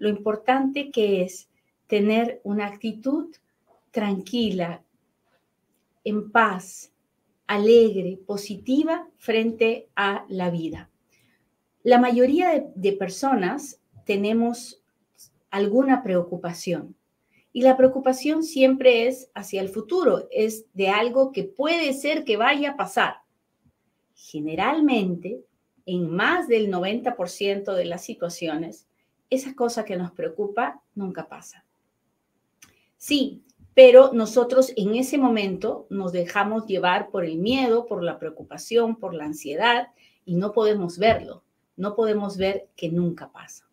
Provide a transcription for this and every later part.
lo importante que es tener una actitud tranquila, en paz, alegre, positiva frente a la vida. La mayoría de, personas tenemos alguna preocupación y la preocupación siempre es hacia el futuro, es de algo que puede ser que vaya a pasar. Generalmente, en más del 90% de las situaciones, esa cosa que nos preocupa nunca pasa. Sí, pero nosotros en ese momento nos dejamos llevar por el miedo, por la preocupación, por la ansiedad y no podemos verlo, no podemos ver que nunca pasa.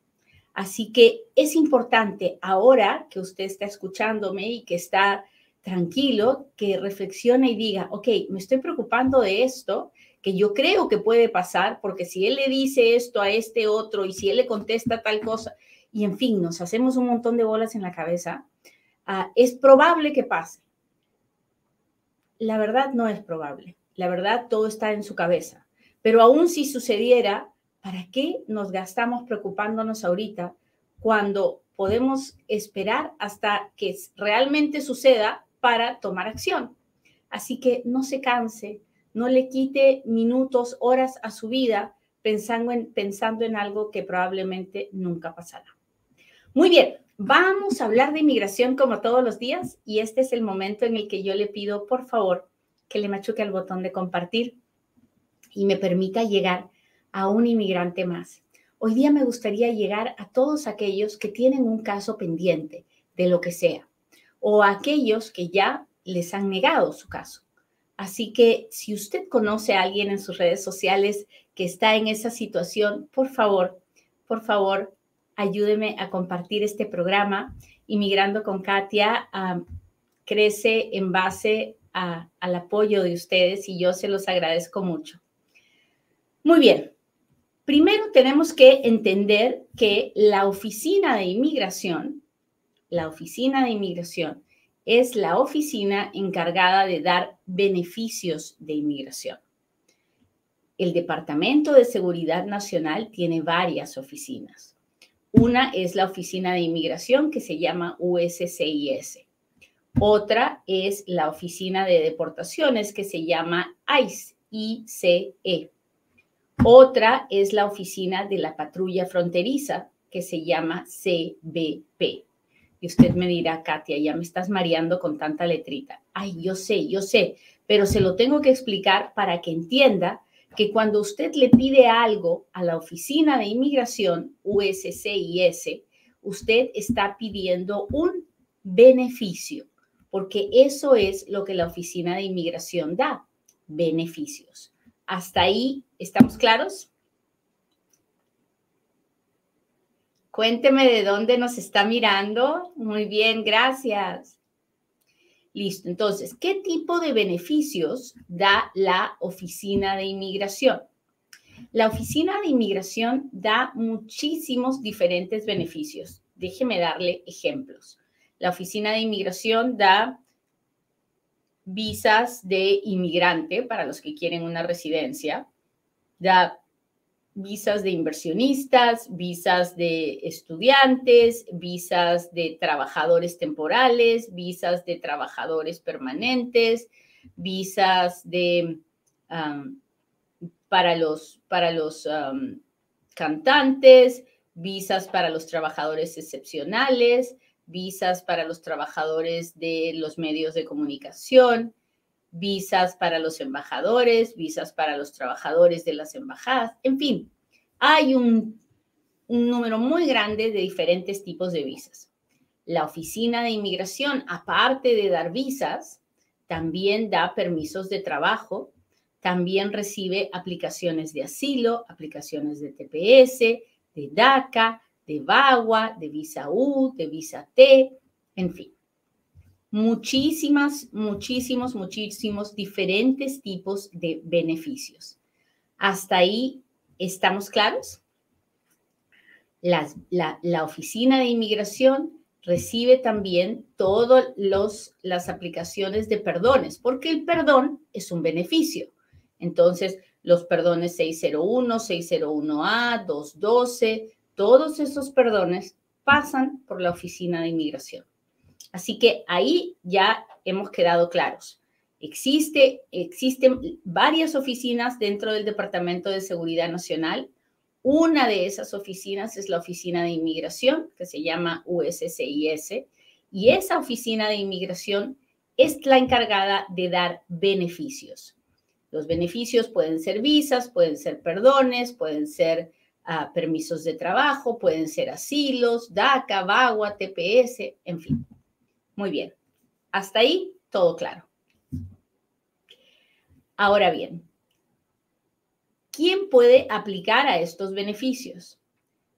Así que es importante ahora que usted está escuchándome y que está tranquilo, que reflexione y diga, ok, me estoy preocupando de esto, que yo creo que puede pasar, porque si él le dice esto a este otro y si él le contesta tal cosa, y en fin, nos hacemos un montón de bolas en la cabeza, ah, es probable que pase. La verdad no es probable. La verdad todo está en su cabeza. Pero aún si sucediera, ¿para qué nos gastamos preocupándonos ahorita cuando podemos esperar hasta que realmente suceda para tomar acción? Así que no se canse, no le quite minutos, horas a su vida pensando en, pensando en algo que probablemente nunca pasará. Muy bien, vamos a hablar de inmigración como todos los días y este es el momento en el que yo le pido, por favor, que le machuque al botón de compartir y me permita llegar a un inmigrante más. Hoy día me gustaría llegar a todos aquellos que tienen un caso pendiente de lo que sea o a aquellos que ya les han negado su caso. Así que si usted conoce a alguien en sus redes sociales que está en esa situación, por favor, por favor, ayúdeme a compartir este programa. Inmigrando con Katia crece en base al apoyo de ustedes y yo se los agradezco mucho. Muy bien. Primero tenemos que entender que la oficina de inmigración, la oficina de inmigración es la oficina encargada de dar beneficios de inmigración. El Departamento de Seguridad Nacional tiene varias oficinas. Una es la Oficina de Inmigración que se llama USCIS. Otra es la Oficina de Deportaciones que se llama ICE. Otra es la Oficina de la Patrulla Fronteriza que se llama CBP. Y usted me dirá, Katia, ya me estás mareando con tanta letrita. Ay, yo sé, yo sé, pero se lo tengo que explicar para que entienda que cuando usted le pide algo a la Oficina de Inmigración, USCIS, usted está pidiendo un beneficio, porque eso es lo que la Oficina de Inmigración da, beneficios. ¿Hasta ahí estamos claros? Cuénteme de dónde nos está mirando. Muy bien, gracias. Listo, entonces, ¿qué tipo de beneficios da la Oficina de Inmigración? La Oficina de Inmigración da muchísimos diferentes beneficios. Déjeme darle ejemplos. La Oficina de Inmigración da visas de inmigrante para los que quieren una residencia, da visas de inversionistas, visas de estudiantes, visas de trabajadores temporales, visas de trabajadores permanentes, visas de para los, para los cantantes, visas para los trabajadores excepcionales, visas para los trabajadores de los medios de comunicación, visas para los embajadores, visas para los trabajadores de las embajadas, en fin, hay un, número muy grande de diferentes tipos de visas. La Oficina de Inmigración, aparte de dar visas, también da permisos de trabajo, también recibe aplicaciones de asilo, aplicaciones de TPS, de DACA, de VAWA, de Visa U, de Visa T, en fin. Muchísimas, muchísimos, muchísimos diferentes tipos de beneficios. ¿Hasta ahí estamos claros? la, la, oficina de inmigración recibe también todas las aplicaciones de perdones, porque el perdón es un beneficio. Entonces, los perdones 601, 601A, 212, todos esos perdones pasan por la oficina de inmigración. Así que ahí ya hemos quedado claros. Existe, existen varias oficinas dentro del Departamento de Seguridad Nacional una de esas oficinas es la Oficina de Inmigración, que se llama USCIS, y esa oficina de inmigración es la encargada de dar beneficios. Los beneficios pueden ser visas, pueden ser perdones, pueden ser ah, permisos de trabajo, pueden ser asilos, DACA, VAWA, TPS, en fin. Muy bien. Hasta ahí, todo claro. Ahora bien, ¿quién puede aplicar a estos beneficios?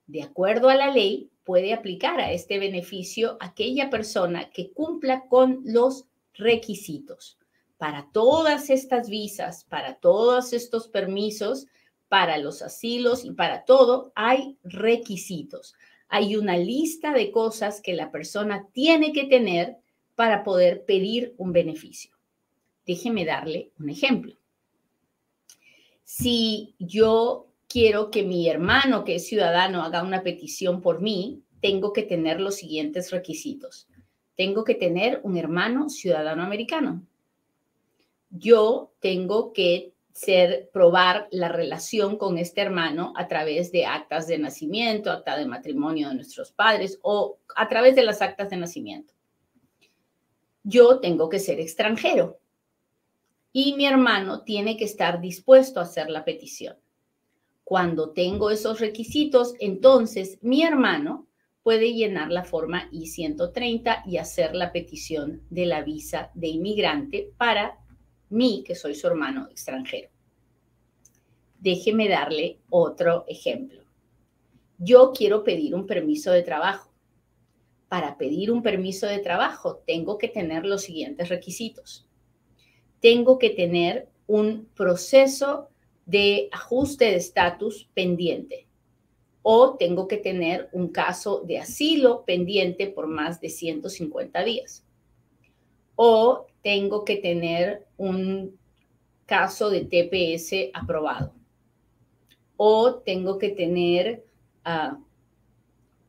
De acuerdo a la ley, puede aplicar a este beneficio aquella persona que cumpla con los requisitos. Para todas estas visas, para todos estos permisos, para los asilos y para todo, hay requisitos. Hay una lista de cosas que la persona tiene que tener para poder pedir un beneficio. Déjeme darle un ejemplo si yo quiero que mi hermano, que es ciudadano, haga una petición por mí, tengo que tener los siguientes requisitos. Tengo que tener un hermano ciudadano americano. Yo tengo que ser, probar la relación con este hermano a través de actas de nacimiento, acta de matrimonio de nuestros padres o a través de las actas de nacimiento. Yo tengo que ser extranjero y mi hermano tiene que estar dispuesto a hacer la petición. Cuando tengo esos requisitos, entonces mi hermano puede llenar la forma I-130 y hacer la petición de la visa de inmigrante para mí, que soy su hermano extranjero. Déjeme darle otro ejemplo. Yo quiero pedir un permiso de trabajo. Para pedir un permiso de trabajo tengo que tener los siguientes requisitos tengo que tener un proceso de ajuste de estatus pendiente o tengo que tener un caso de asilo pendiente por más de 150 días o tengo que tener un caso de TPS aprobado o tengo que tener ah,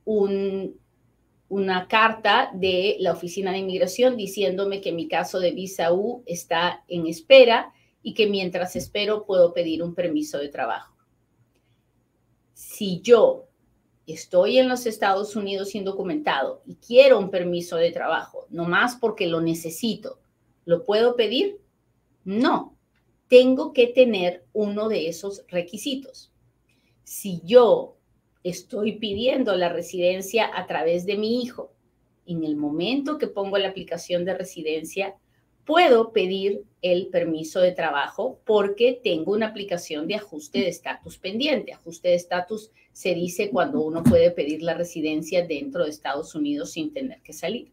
un una carta de la Oficina de Inmigración diciéndome que mi caso de visa U está en espera y que mientras espero puedo pedir un permiso de trabajo. Si yo estoy en los Estados Unidos indocumentado y quiero un permiso de trabajo, no más porque lo necesito, ¿lo puedo pedir? No, tengo que tener uno de esos requisitos. Si yo estoy pidiendo la residencia a través de mi hijo. En el momento que pongo la aplicación de residencia, puedo pedir el permiso de trabajo porque tengo una aplicación de ajuste de estatus pendiente. Ajuste de estatus se dice cuando uno puede pedir la residencia dentro de Estados Unidos sin tener que salir.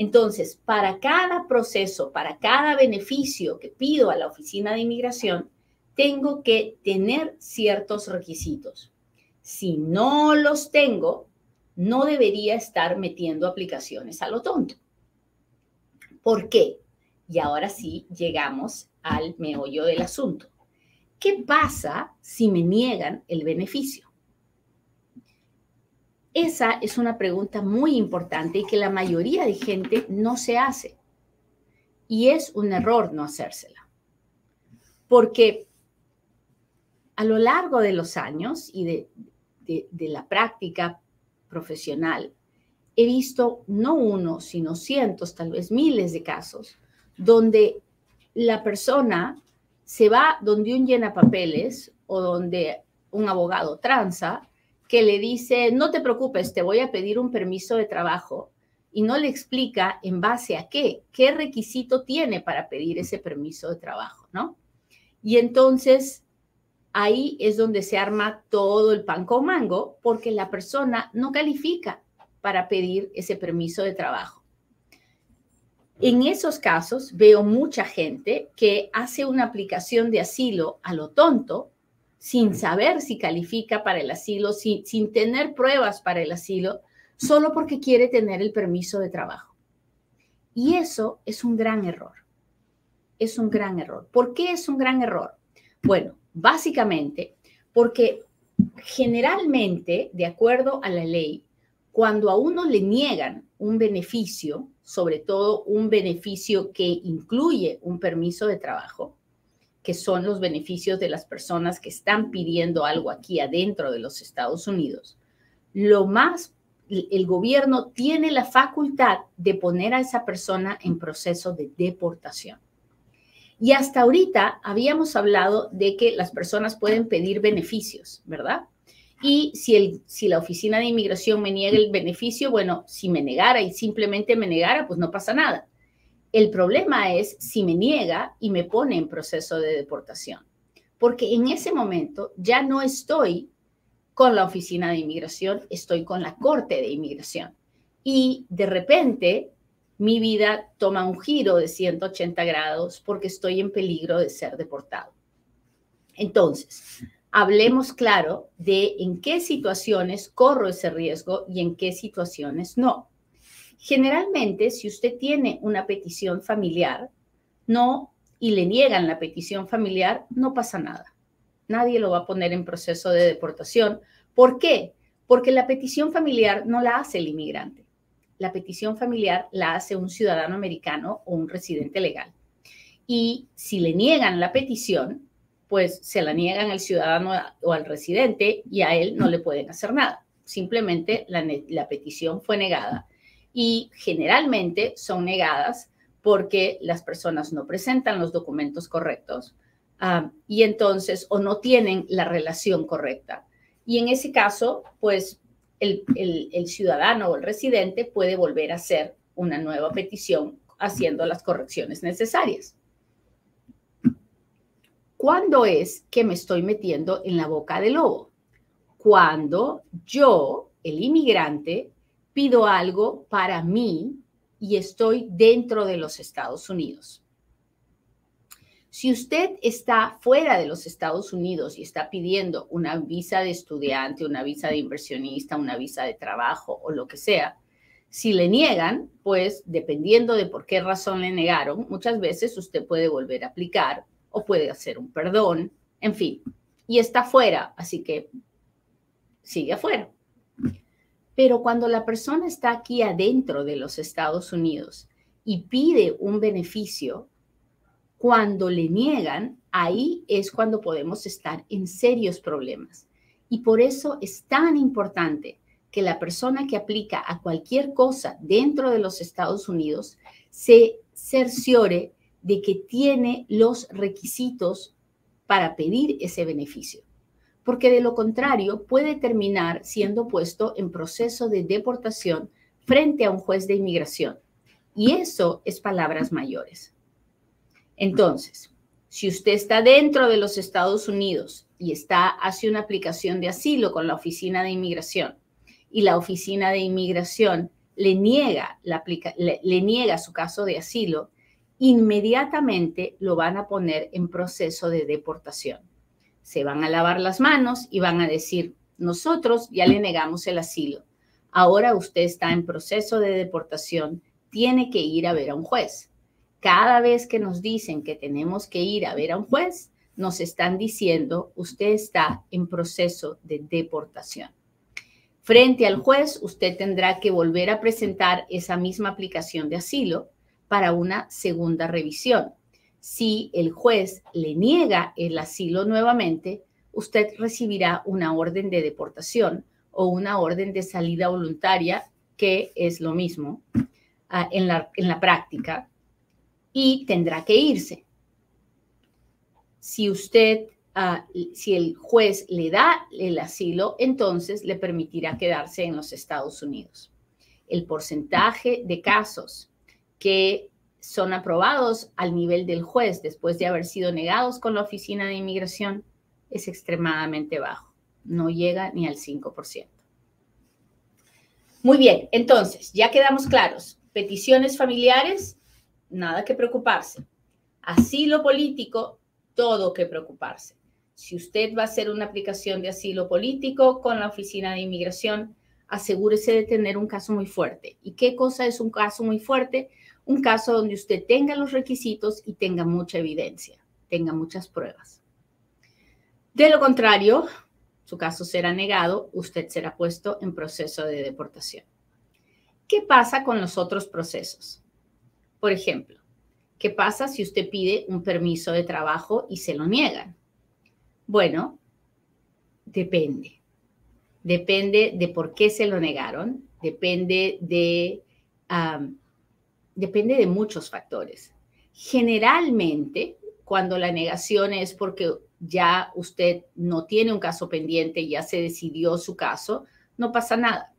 Entonces, para cada proceso, para cada beneficio que pido a la oficina de inmigración, tengo que tener ciertos requisitos. Si no los tengo, no debería estar metiendo aplicaciones a lo tonto. ¿Por qué? Y ahora sí llegamos al meollo del asunto. ¿Qué pasa si me niegan el beneficio? Esa es una pregunta muy importante y que la mayoría de gente no se hace. Y es un error no hacérsela. Porque a lo largo de los años y de, la práctica profesional, he visto no uno, sino cientos, tal vez miles de casos, donde la persona se va donde un llena papeles o donde un abogado tranza que le dice, no te preocupes, te voy a pedir un permiso de trabajo y no le explica en base a qué, qué requisito tiene para pedir ese permiso de trabajo, ¿no? Y entonces ahí es donde se arma todo el pan con mango porque la persona no califica para pedir ese permiso de trabajo. En esos casos veo mucha gente que hace una aplicación de asilo a lo tonto, sin saber si califica para el asilo, sin, sin tener pruebas para el asilo, solo porque quiere tener el permiso de trabajo. Y eso es un gran error. Es un gran error. ¿Por qué es un gran error? Bueno, básicamente porque generalmente, de acuerdo a la ley, cuando a uno le niegan un beneficio, sobre todo un beneficio que incluye un permiso de trabajo, que son los beneficios de las personas que están pidiendo algo aquí adentro de los Estados Unidos, lo más, el gobierno tiene la facultad de poner a esa persona en proceso de deportación. Y hasta ahorita habíamos hablado de que las personas pueden pedir beneficios, ¿verdad? Y si, el, si la oficina de inmigración me niega el beneficio, bueno, si me negara y simplemente me negara, pues no pasa nada. El problema es si me niega y me pone en proceso de deportación, porque en ese momento ya no estoy con la oficina de inmigración, estoy con la corte de inmigración. Y de repente mi vida toma un giro de 180 grados porque estoy en peligro de ser deportado. Entonces, hablemos claro de en qué situaciones corro ese riesgo y en qué situaciones no. Generalmente, si usted tiene una petición familiar, no y le niegan la petición familiar, no pasa nada. Nadie lo va a poner en proceso de deportación. ¿Por qué? Porque la petición familiar no la hace el inmigrante la petición familiar la hace un ciudadano americano o un residente legal. Y si le niegan la petición, pues se la niegan al ciudadano o al residente y a él no le pueden hacer nada. Simplemente la, petición fue negada. Y generalmente son negadas porque las personas no presentan los documentos correctos ah, y entonces o no tienen la relación correcta. Y en ese caso, pues el, ciudadano o el residente puede volver a hacer una nueva petición haciendo las correcciones necesarias. ¿Cuándo es que me estoy metiendo en la boca del lobo? Cuando yo, el inmigrante, pido algo para mí y estoy dentro de los Estados Unidos. Si usted está fuera de los Estados Unidos y está pidiendo una visa de estudiante, una visa de inversionista, una visa de trabajo o lo que sea, si le niegan, pues dependiendo de por qué razón le negaron, muchas veces usted puede volver a aplicar o puede hacer un perdón, en fin, y está fuera, así que sigue afuera. Pero cuando la persona está aquí adentro de los Estados Unidos y pide un beneficio, cuando le niegan, ahí es cuando podemos estar en serios problemas. Y por eso es tan importante que la persona que aplica a cualquier cosa dentro de los Estados Unidos se cerciore de que tiene los requisitos para pedir ese beneficio, porque de lo contrario puede terminar siendo puesto en proceso de deportación frente a un juez de inmigración. Y eso es palabras mayores. Entonces, si usted está dentro de los Estados Unidos y está hace una aplicación de asilo con la oficina de inmigración y la oficina de inmigración le niega, le niega su caso de asilo, inmediatamente lo van a poner en proceso de deportación. Se van a lavar las manos y van a decir, nosotros ya le negamos el asilo. Ahora usted está en proceso de deportación, tiene que ir a ver a un juez cada vez que nos dicen que tenemos que ir a ver a un juez, nos están diciendo, usted está en proceso de deportación. Frente al juez, usted tendrá que volver a presentar esa misma aplicación de asilo para una segunda revisión. Si el juez le niega el asilo nuevamente, usted recibirá una orden de deportación o una orden de salida voluntaria, que es lo mismo ah, en, la, práctica, y tendrá que irse. Si usted, ah, si el juez le da el asilo, entonces le permitirá quedarse en los Estados Unidos. El porcentaje de casos que son aprobados al nivel del juez después de haber sido negados con la oficina de inmigración es extremadamente bajo, no llega ni al 5%. Muy bien, entonces, ya quedamos claros. Peticiones familiares, nada que preocuparse. Asilo político, todo que preocuparse. Si usted va a hacer una aplicación de asilo político con la Oficina de Inmigración, asegúrese de tener un caso muy fuerte. ¿Y qué cosa es un caso muy fuerte? Un caso donde usted tenga los requisitos y tenga mucha evidencia, tenga muchas pruebas. De lo contrario, su caso será negado, usted será puesto en proceso de deportación. ¿Qué pasa con los otros procesos? Por ejemplo, ¿qué pasa si usted pide un permiso de trabajo y se lo niegan? Bueno, depende. Depende de por qué se lo negaron, depende de, depende de muchos factores. Generalmente, cuando la negación es porque ya usted no tiene un caso pendiente, ya se decidió su caso, no pasa nada.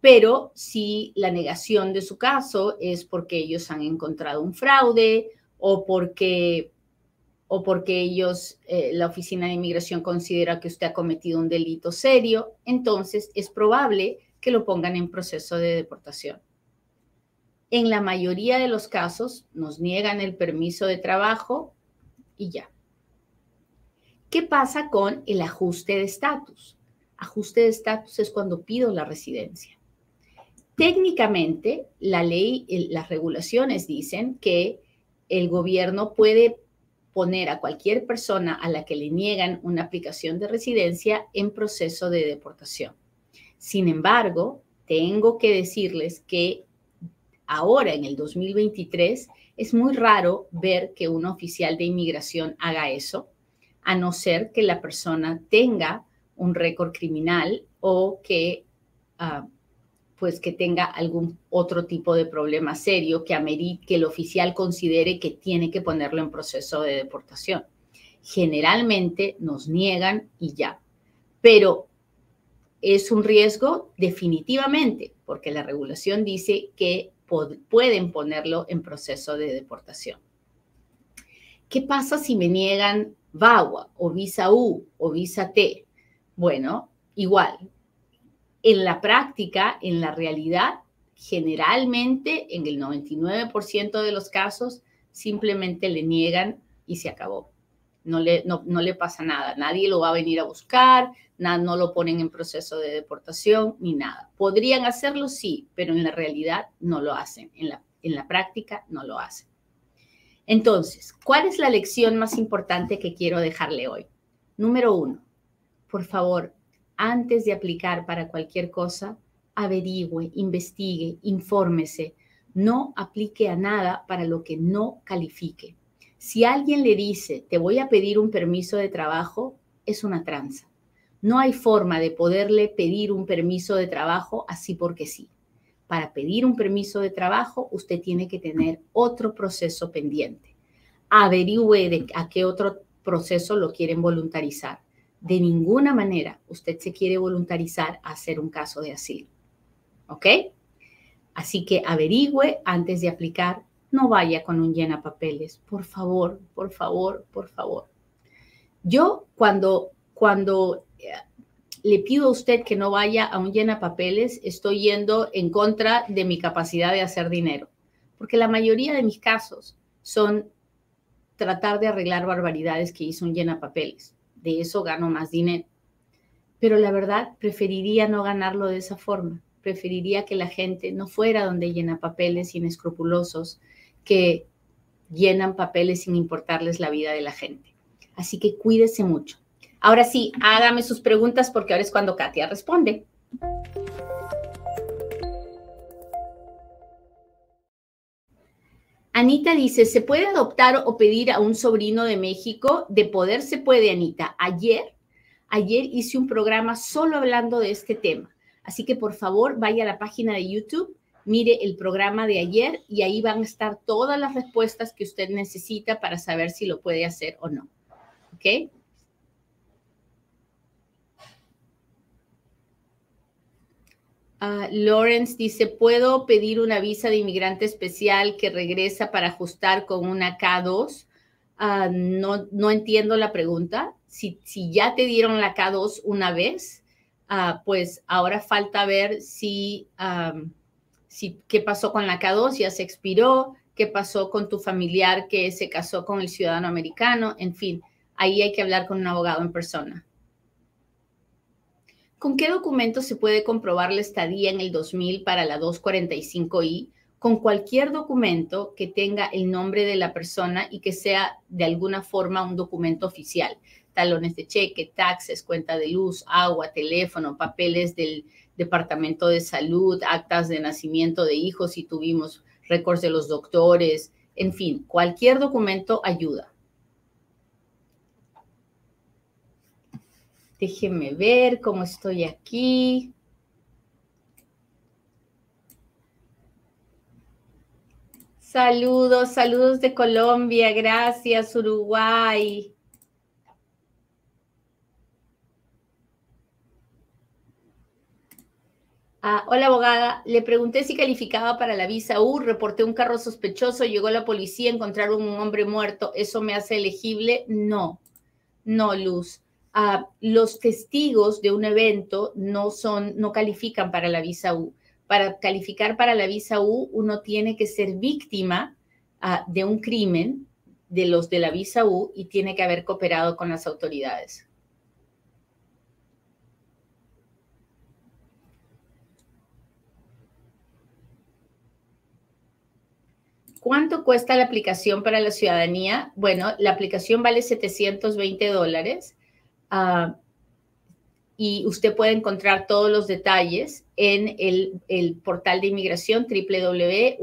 Pero si la negación de su caso es porque ellos han encontrado un fraude o porque, o porque ellos, eh, la Oficina de Inmigración considera que usted ha cometido un delito serio, entonces es probable que lo pongan en proceso de deportación. En la mayoría de los casos nos niegan el permiso de trabajo y ya. ¿Qué pasa con el ajuste de estatus? Ajuste de estatus es cuando pido la residencia. Técnicamente, la ley, las regulaciones dicen que el gobierno puede poner a cualquier persona a la que le niegan una aplicación de residencia en proceso de deportación. Sin embargo, tengo que decirles que ahora, en el 2023, es muy raro ver que un oficial de inmigración haga eso a no ser que la persona tenga un récord criminal o que, ah, pues que tenga algún otro tipo de problema serio que amerite que el oficial considere que tiene que ponerlo en proceso de deportación. Generalmente nos niegan y ya, pero es un riesgo definitivamente, porque la regulación dice que pueden ponerlo en proceso de deportación. ¿Qué pasa si me niegan VAWA o visa U o visa T. Bueno, igual. En la práctica, en la realidad, generalmente en el 99% de los casos simplemente le niegan y se acabó. No le, no, le pasa nada, nadie lo va a venir a buscar, no lo ponen en proceso de deportación ni nada. Podrían hacerlo, sí, pero en la realidad no lo hacen, en la, en la práctica no lo hacen. Entonces, ¿cuál es la lección más importante que quiero dejarle hoy? Número uno, por favor, antes de aplicar para cualquier cosa, averigüe, investigue, infórmese. No aplique a nada para lo que no califique. Si alguien le dice, te voy a pedir un permiso de trabajo, es una tranza. No hay forma de poderle pedir un permiso de trabajo así porque sí para pedir un permiso de trabajo, usted tiene que tener otro proceso pendiente. Averigüe a qué otro proceso lo quieren voluntarizar. De ninguna manera usted se quiere voluntarizar a hacer un caso de asilo. ¿Ok? Así que averigüe antes de aplicar. No vaya con un llena papeles. Por favor, por favor, por favor. Yo cuando, cuando eh, le pido a usted que no vaya a un llena papeles, estoy yendo en contra de mi capacidad de hacer dinero, porque la mayoría de mis casos son tratar de arreglar barbaridades que hizo un llena papeles. De eso gano más dinero. Pero la verdad, preferiría no ganarlo de esa forma. Preferiría que la gente no fuera donde llena papeles inescrupulosos que llenan papeles sin importarles la vida de la gente. Así que cuídese mucho. Ahora sí, hágame sus preguntas porque ahora es cuando Katia responde. Anita dice, ¿se puede adoptar o pedir a un sobrino de México? De poder se puede, Anita. Ayer, ayer hice un programa solo hablando de este tema. Así que por favor vaya a la página de YouTube, mire el programa de ayer y ahí van a estar todas las respuestas que usted necesita para saber si lo puede hacer o no. ¿Ok? Ah, Lawrence dice, ¿puedo pedir una visa de inmigrante especial que regresa para ajustar con una K2? Ah, no, no entiendo la pregunta. Si, si ya te dieron la K2 una vez, ah, pues ahora falta ver si, si qué pasó con la K2, ya se expiró, qué pasó con tu familiar que se casó con el ciudadano americano, en fin, ahí hay que hablar con un abogado en persona. ¿Con qué documento se puede comprobar la estadía en el 2000 para la 245I? Con cualquier documento que tenga el nombre de la persona y que sea de alguna forma un documento oficial. Talones de cheque, taxes, cuenta de luz, agua, teléfono, papeles del Departamento de Salud, actas de nacimiento de hijos si tuvimos récords de los doctores, en fin, cualquier documento ayuda. Déjenme ver cómo estoy aquí. Saludos, saludos de Colombia, gracias Uruguay. Ah, hola abogada, le pregunté si calificaba para la visa U, reporté un carro sospechoso, llegó la policía, encontraron un hombre muerto, ¿eso me hace elegible? No, no, Luz los testigos de un evento no son, no califican para la visa U. Para calificar para la visa U, uno tiene que ser víctima ah, de un crimen de los de la visa U y tiene que haber cooperado con las autoridades. ¿Cuánto cuesta la aplicación para la ciudadanía? Bueno, la aplicación vale 720 dólares Ah, y usted puede encontrar todos los detalles en el, el portal de inmigración www.uscis.gov.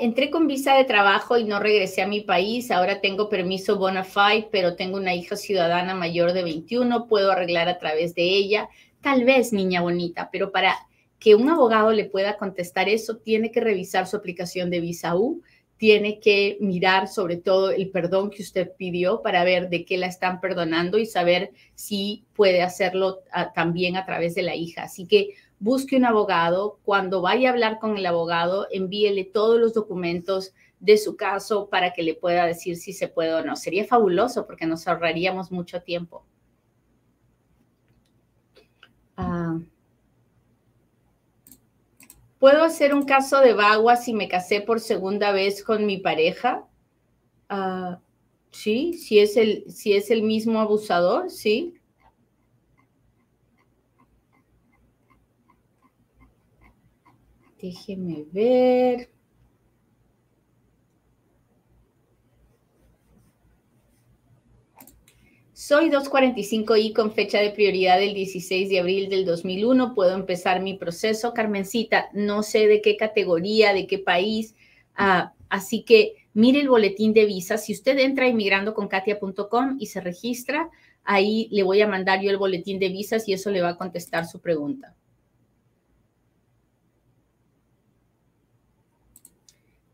Entré con visa de trabajo y no regresé a mi país. Ahora tengo permiso bona fide, pero tengo una hija ciudadana mayor de 21. Puedo arreglar a través de ella. Tal vez, niña bonita, pero para que un abogado le pueda contestar eso, tiene que revisar su aplicación de visa U, tiene que mirar sobre todo el perdón que usted pidió para ver de qué la están perdonando y saber si puede hacerlo ah, también a través de la hija. Así que busque un abogado. Cuando vaya a hablar con el abogado, envíele todos los documentos de su caso para que le pueda decir si se puede o no. Sería fabuloso porque nos ahorraríamos mucho tiempo. Ah. ¿Puedo hacer un caso de vagua si me casé por segunda vez con mi pareja? Ah, sí, si es, el, si es el mismo abusador, sí. Déjeme ver. Soy 245I con fecha de prioridad del 16 de abril del 2001. Puedo empezar mi proceso. Carmencita, no sé de qué categoría, de qué país. Ah, así que mire el boletín de visa. Si usted entra a inmigrandoconkatia.com y se registra, ahí le voy a mandar yo el boletín de visas y eso le va a contestar su pregunta.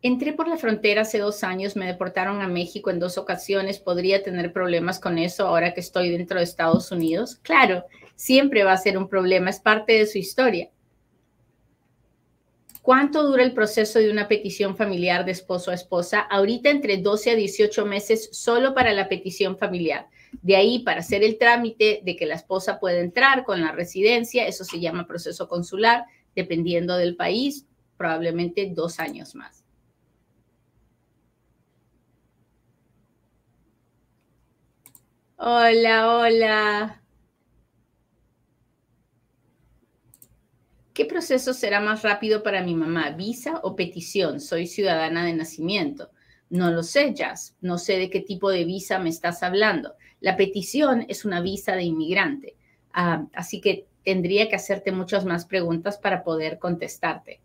Entré por la frontera hace dos años, me deportaron a México en dos ocasiones. ¿Podría tener problemas con eso ahora que estoy dentro de Estados Unidos? Claro, siempre va a ser un problema, es parte de su historia. ¿Cuánto dura el proceso de una petición familiar de esposo a esposa? Ahorita entre 12 a 18 meses solo para la petición familiar. De ahí para hacer el trámite de que la esposa pueda entrar con la residencia, eso se llama proceso consular, dependiendo del país, probablemente dos años más. Hola, hola. ¿Qué proceso será más rápido para mi mamá? ¿Visa o petición? Soy ciudadana de nacimiento. No lo sé, Jazz. No sé de qué tipo de visa me estás hablando. La petición es una visa de inmigrante. Ah, así que tendría que hacerte muchas más preguntas para poder contestarte.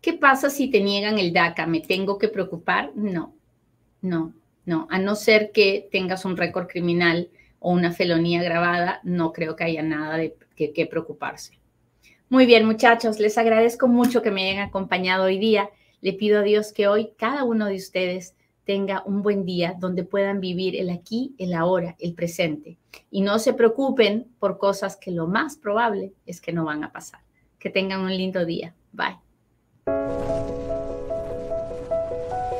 ¿Qué pasa si te niegan el DACA? ¿Me tengo que preocupar? No, no. No, a no ser que tengas un récord criminal o una felonía grabada, no creo que haya nada de que, preocuparse. Muy bien, muchachos, les agradezco mucho que me hayan acompañado hoy día. Le pido a Dios que hoy cada uno de ustedes tenga un buen día donde puedan vivir el aquí, el ahora, el presente. Y no se preocupen por cosas que lo más probable es que no van a pasar. Que tengan un lindo día. Bye.